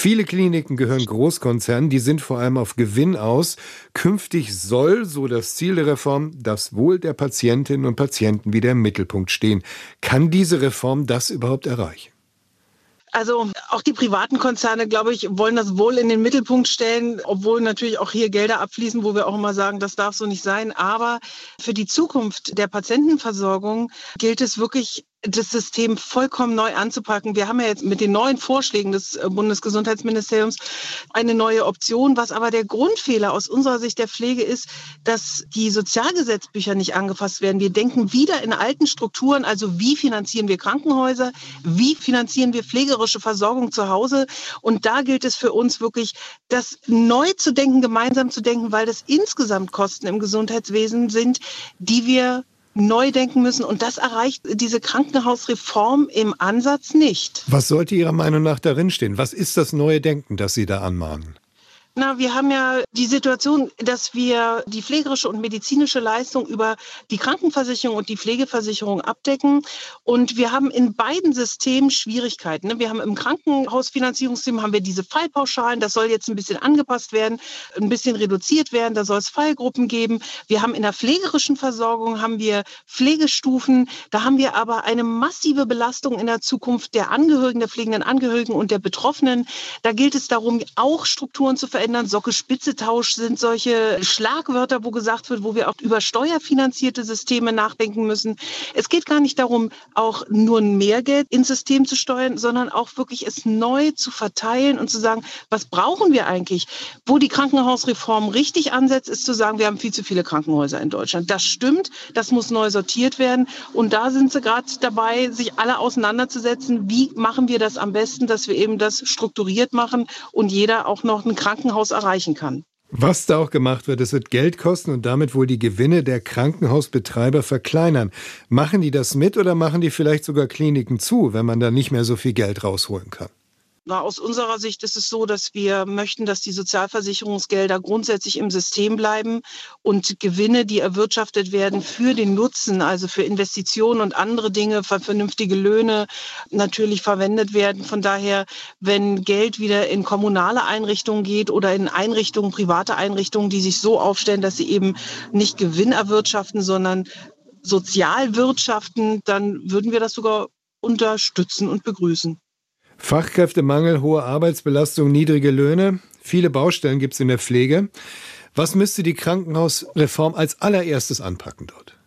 Viele Kliniken gehören Großkonzernen, die sind vor allem auf Gewinn aus. Künftig soll, so das Ziel der Reform, das Wohl der Patientinnen und Patienten wieder im Mittelpunkt stehen. Kann diese Reform das überhaupt erreichen? Also auch die privaten Konzerne, glaube ich, wollen das wohl in den Mittelpunkt stellen, obwohl natürlich auch hier Gelder abfließen, wo wir auch immer sagen, das darf so nicht sein. Aber für die Zukunft der Patientenversorgung gilt es wirklich das System vollkommen neu anzupacken. Wir haben ja jetzt mit den neuen Vorschlägen des äh, Bundesgesundheitsministeriums eine neue Option. Was aber der Grundfehler aus unserer Sicht der Pflege ist, dass die Sozialgesetzbücher nicht angefasst werden. Wir denken wieder in alten Strukturen, also wie finanzieren wir Krankenhäuser, wie finanzieren wir pflegerische Versorgung zu Hause. Und da gilt es für uns wirklich, das neu zu denken, gemeinsam zu denken, weil das insgesamt Kosten im Gesundheitswesen sind, die wir neu denken müssen. Und das erreicht diese Krankenhausreform im Ansatz nicht. Was sollte Ihrer Meinung nach darin stehen? Was ist das neue Denken, das Sie da anmahnen? Na, wir haben ja die Situation, dass wir die pflegerische und medizinische Leistung über die Krankenversicherung und die Pflegeversicherung abdecken. Und wir haben in beiden Systemen Schwierigkeiten. Ne? Wir haben im Krankenhausfinanzierungssystem haben wir diese Fallpauschalen. Das soll jetzt ein bisschen angepasst werden, ein bisschen reduziert werden. Da soll es Fallgruppen geben. Wir haben in der pflegerischen Versorgung haben wir Pflegestufen. Da haben wir aber eine massive Belastung in der Zukunft der Angehörigen, der pflegenden Angehörigen und der Betroffenen. Da gilt es darum, auch Strukturen zu verändern verändern. Socke-Spitze-Tausch sind solche Schlagwörter, wo gesagt wird, wo wir auch über steuerfinanzierte Systeme nachdenken müssen. Es geht gar nicht darum, auch nur mehr Geld ins System zu steuern, sondern auch wirklich es neu zu verteilen und zu sagen, was brauchen wir eigentlich? Wo die Krankenhausreform richtig ansetzt, ist zu sagen, wir haben viel zu viele Krankenhäuser in Deutschland. Das stimmt, das muss neu sortiert werden. Und da sind sie gerade dabei, sich alle auseinanderzusetzen, wie machen wir das am besten, dass wir eben das strukturiert machen und jeder auch noch ein Krankenhaus Krankenhaus erreichen kann. Was da auch gemacht wird, es wird Geld kosten und damit wohl die Gewinne der Krankenhausbetreiber verkleinern. Machen die das mit oder machen die vielleicht sogar Kliniken zu, wenn man da nicht mehr so viel Geld rausholen kann? Aus unserer Sicht ist es so, dass wir möchten, dass die Sozialversicherungsgelder grundsätzlich im System bleiben und Gewinne, die erwirtschaftet werden für den Nutzen, also für Investitionen und andere Dinge, für vernünftige Löhne natürlich verwendet werden. Von daher, wenn Geld wieder in kommunale Einrichtungen geht oder in Einrichtungen, private Einrichtungen, die sich so aufstellen, dass sie eben nicht Gewinn erwirtschaften, sondern sozial wirtschaften, dann würden wir das sogar unterstützen und begrüßen. Fachkräftemangel, hohe Arbeitsbelastung, niedrige Löhne. Viele Baustellen gibt es in der Pflege. Was müsste die Krankenhausreform als allererstes anpacken dort?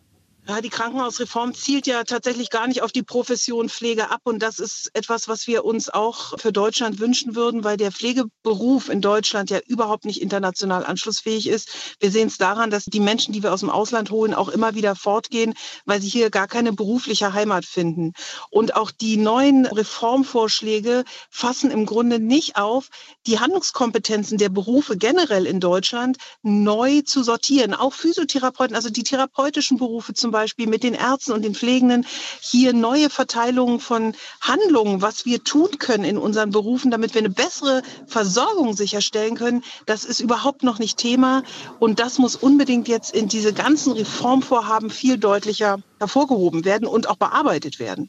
Ja, die Krankenhausreform zielt ja tatsächlich gar nicht auf die Profession Pflege ab. Und das ist etwas, was wir uns auch für Deutschland wünschen würden, weil der Pflegeberuf in Deutschland ja überhaupt nicht international anschlussfähig ist. Wir sehen es daran, dass die Menschen, die wir aus dem Ausland holen, auch immer wieder fortgehen, weil sie hier gar keine berufliche Heimat finden. Und auch die neuen Reformvorschläge fassen im Grunde nicht auf, die Handlungskompetenzen der Berufe generell in Deutschland neu zu sortieren. Auch Physiotherapeuten, also die therapeutischen Berufe zum Beispiel mit den Ärzten und den Pflegenden hier neue Verteilungen von Handlungen, was wir tun können in unseren Berufen, damit wir eine bessere Versorgung sicherstellen können, das ist überhaupt noch nicht Thema. Und das muss unbedingt jetzt in diese ganzen Reformvorhaben viel deutlicher hervorgehoben werden und auch bearbeitet werden.